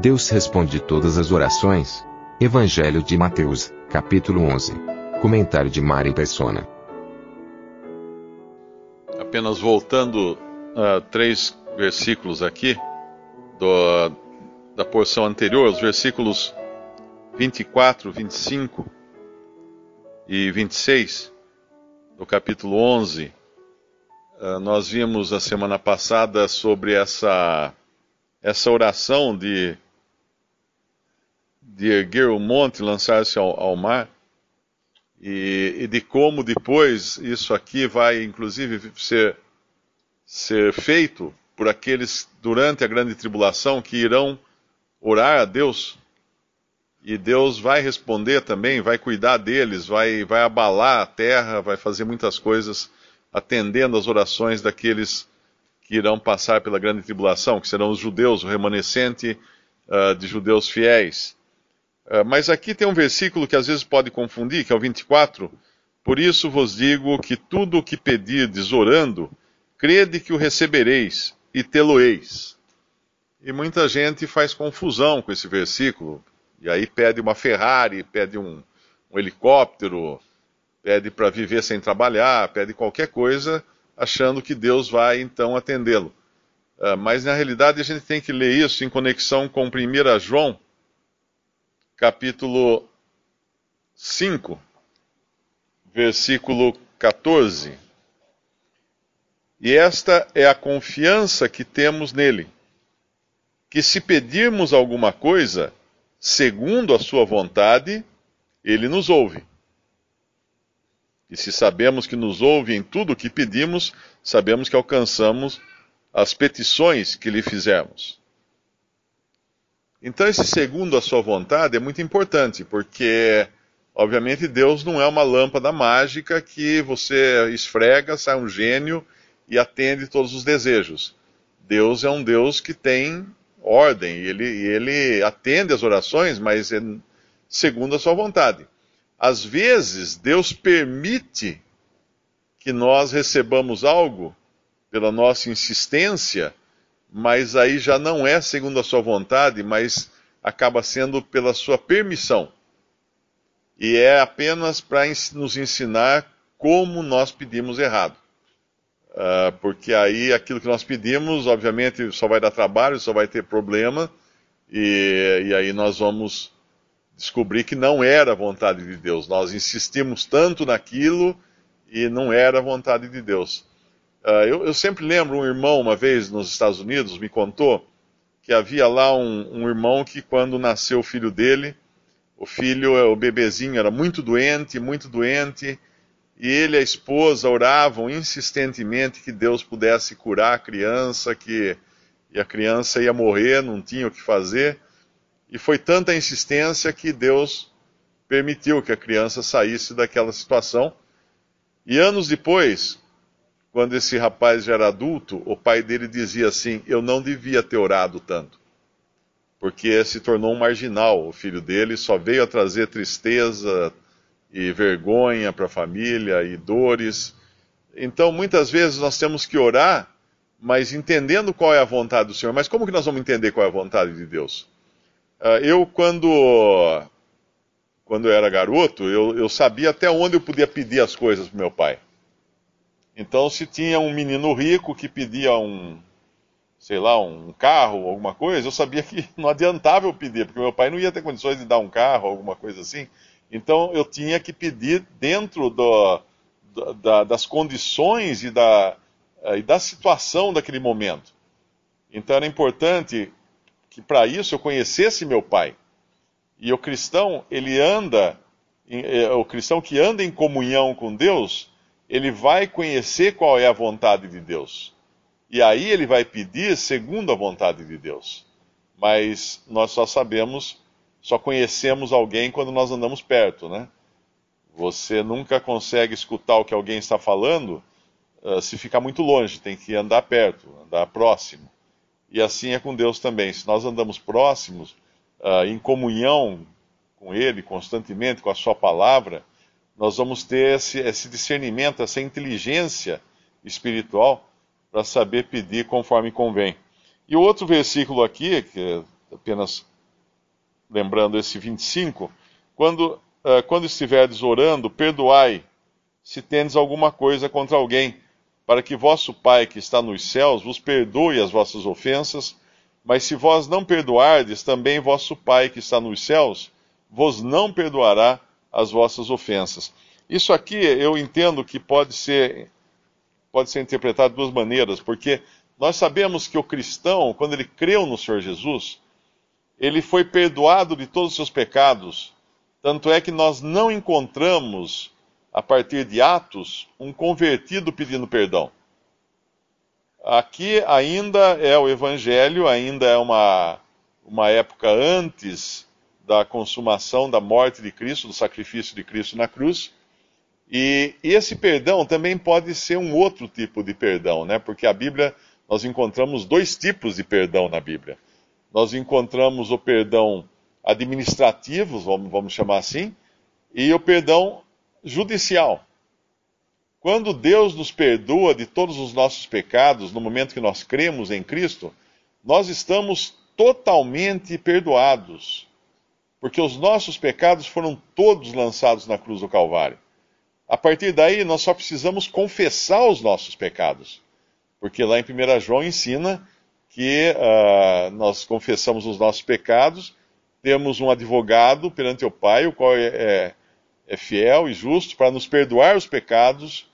Deus responde todas as orações. Evangelho de Mateus, capítulo 11. Comentário de Mari Persona. Apenas voltando a três versículos aqui do- da porção anterior, os versículos 24, 25 e 26 do capítulo 11. ah, nós vimos a semana passada sobre essa, essa oração de, de erguer o monte lançar-se ao, ao mar e, e de como depois isso aqui vai, inclusive, ser, ser feito por aqueles durante a grande tribulação que irão orar a Deus e Deus vai responder também, vai cuidar deles, vai, vai abalar a terra, vai fazer muitas coisas atendendo às orações daqueles que irão passar pela grande tribulação, que serão os judeus, o remanescente ah, de judeus fiéis. Ah, mas aqui tem um versículo que às vezes pode confundir, que é o 24. Por isso vos digo que tudo o que pedirdes orando, crede que o recebereis e tê-lo-eis. E muita gente faz confusão com esse versículo, e aí pede uma Ferrari, pede um, um helicóptero, pede para viver sem trabalhar, pede qualquer coisa, achando que Deus vai então atendê-lo. Ah, mas na realidade a gente tem que ler isso em conexão com 1 João, capítulo 5, versículo 14. E esta é a confiança que temos nele, que se pedirmos alguma coisa, segundo a sua vontade, ele nos ouve. E se sabemos que nos ouve em tudo o que pedimos, sabemos que alcançamos as petições que lhe fizermos. Então, esse segundo a sua vontade é muito importante, porque, obviamente, Deus não é uma lâmpada mágica que você esfrega, sai um gênio e atende todos os desejos. Deus é um Deus que tem ordem, ele, ele atende as orações, mas é segundo a sua vontade. Às vezes, Deus permite que nós recebamos algo pela nossa insistência, mas aí já não é segundo a sua vontade, mas acaba sendo pela sua permissão. E é apenas para nos ensinar como nós pedimos errado. Uh, porque aí aquilo que nós pedimos, obviamente, só vai dar trabalho, só vai ter problema, e, e aí nós vamos descobrir que não era a vontade de Deus. Nós insistimos tanto naquilo e não era a vontade de Deus. Uh, eu, eu, sempre lembro um irmão, uma vez nos Estados Unidos, me contou que havia lá um, um irmão que, quando nasceu o filho dele, o filho, o bebezinho, era muito doente, muito doente, e ele e a esposa oravam insistentemente que Deus pudesse curar a criança, que e a criança ia morrer, não tinha o que fazer. E foi tanta insistência que Deus permitiu que a criança saísse daquela situação. E anos depois, quando esse rapaz já era adulto, o pai dele dizia assim: Eu não devia ter orado tanto. Porque se tornou um marginal o filho dele, só veio a trazer tristeza e vergonha para a família e dores. Então, muitas vezes nós temos que orar, mas entendendo qual é a vontade do Senhor. Mas como que nós vamos entender qual é a vontade de Deus? Uh, eu, quando, quando eu era garoto, eu, eu sabia até onde eu podia pedir as coisas para meu pai. Então, se tinha um menino rico que pedia um, sei lá, um carro, alguma coisa, eu sabia que não adiantava eu pedir, porque meu pai não ia ter condições de dar um carro, alguma coisa assim. Então, eu tinha que pedir dentro do, da, das condições e da, e da situação daquele momento. Então, era importante que para isso eu conhecesse meu pai. E o cristão, ele anda, o cristão que anda em comunhão com Deus, ele vai conhecer qual é a vontade de Deus. E aí ele vai pedir segundo a vontade de Deus. Mas nós só sabemos, só conhecemos alguém quando nós andamos perto, né? Você nunca consegue escutar o que alguém está falando uh, se ficar muito longe, tem que andar perto, andar próximo. E assim é com Deus também. Se nós andamos próximos, uh, em comunhão com Ele constantemente, com a Sua palavra, nós vamos ter esse, esse discernimento, essa inteligência espiritual para saber pedir conforme convém. E o outro versículo aqui, que é apenas lembrando esse 25, quando, uh, quando estiverdes orando, perdoai se tendes alguma coisa contra alguém, para que vosso Pai que está nos céus vos perdoe as vossas ofensas, mas se vós não perdoardes, também vosso Pai que está nos céus vos não perdoará as vossas ofensas. Isso aqui eu entendo que pode ser, pode ser interpretado de duas maneiras, porque nós sabemos que o cristão, quando ele creu no Senhor Jesus, ele foi perdoado de todos os seus pecados. Tanto é que nós não encontramos, a partir de Atos, um convertido pedindo perdão. Aqui ainda é o Evangelho, ainda é uma, uma época antes da consumação da morte de Cristo, do sacrifício de Cristo na cruz. E esse perdão também pode ser um outro tipo de perdão, né? Porque a Bíblia, nós encontramos dois tipos de perdão na Bíblia. Nós encontramos o perdão administrativo, vamos, vamos chamar assim, e o perdão judicial. Quando Deus nos perdoa de todos os nossos pecados, no momento que nós cremos em Cristo, nós estamos totalmente perdoados porque os nossos pecados foram todos lançados na cruz do Calvário. A partir daí, nós só precisamos confessar os nossos pecados, porque lá em 1 João ensina que uh, nós confessamos os nossos pecados, temos um advogado perante o Pai, o qual é, é, é fiel e justo para nos perdoar os pecados.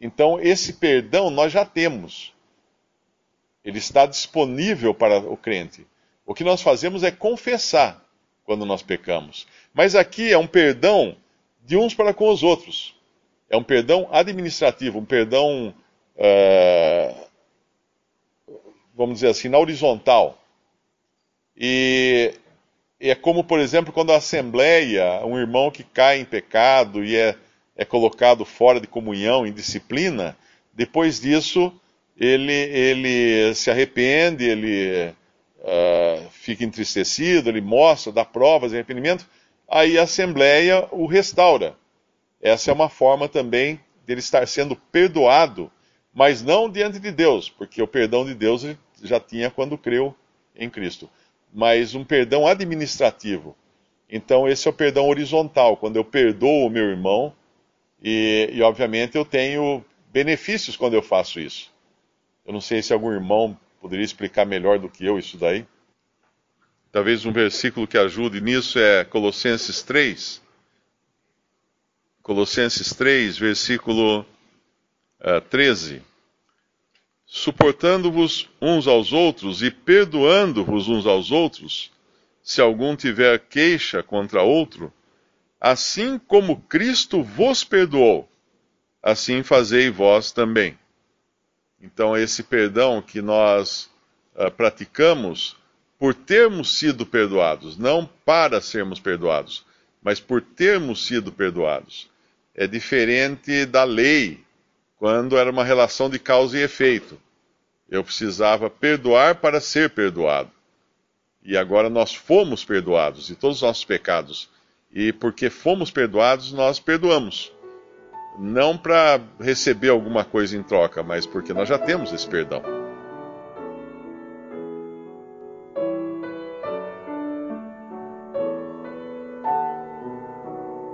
Então, esse perdão nós já temos. Ele está disponível para o crente. O que nós fazemos é confessar quando nós pecamos. Mas aqui é um perdão de uns para com os outros. É um perdão administrativo, um perdão, uh, vamos dizer assim, na horizontal. E é como, por exemplo, quando a Assembleia, um irmão que cai em pecado e é, é colocado fora de comunhão, em disciplina, depois disso ele, ele se arrepende, ele uh, fica entristecido, ele mostra, dá provas de arrependimento, aí a Assembleia o restaura. Essa é uma forma também dele estar sendo perdoado, mas não diante de Deus, porque o perdão de Deus ele já tinha quando creu em Cristo, mas um perdão administrativo. Então, esse é o perdão horizontal, quando eu perdoo o meu irmão, e, e obviamente eu tenho benefícios quando eu faço isso. Eu não sei se algum irmão poderia explicar melhor do que eu isso daí. Talvez um versículo que ajude nisso é Colossenses 3. Colossenses 3, versículo uh, eh, 13. Suportando-vos uns aos outros e perdoando-vos uns aos outros, se algum tiver queixa contra outro, assim como Cristo vos perdoou, assim fazei vós também. Então, esse perdão que nós uh, praticamos por termos sido perdoados, não para sermos perdoados, mas por termos sido perdoados. É diferente da lei, quando era uma relação de causa e efeito. Eu precisava perdoar para ser perdoado. E agora nós fomos perdoados de todos os nossos pecados. E porque fomos perdoados, nós perdoamos não para receber alguma coisa em troca, mas porque nós já temos esse perdão.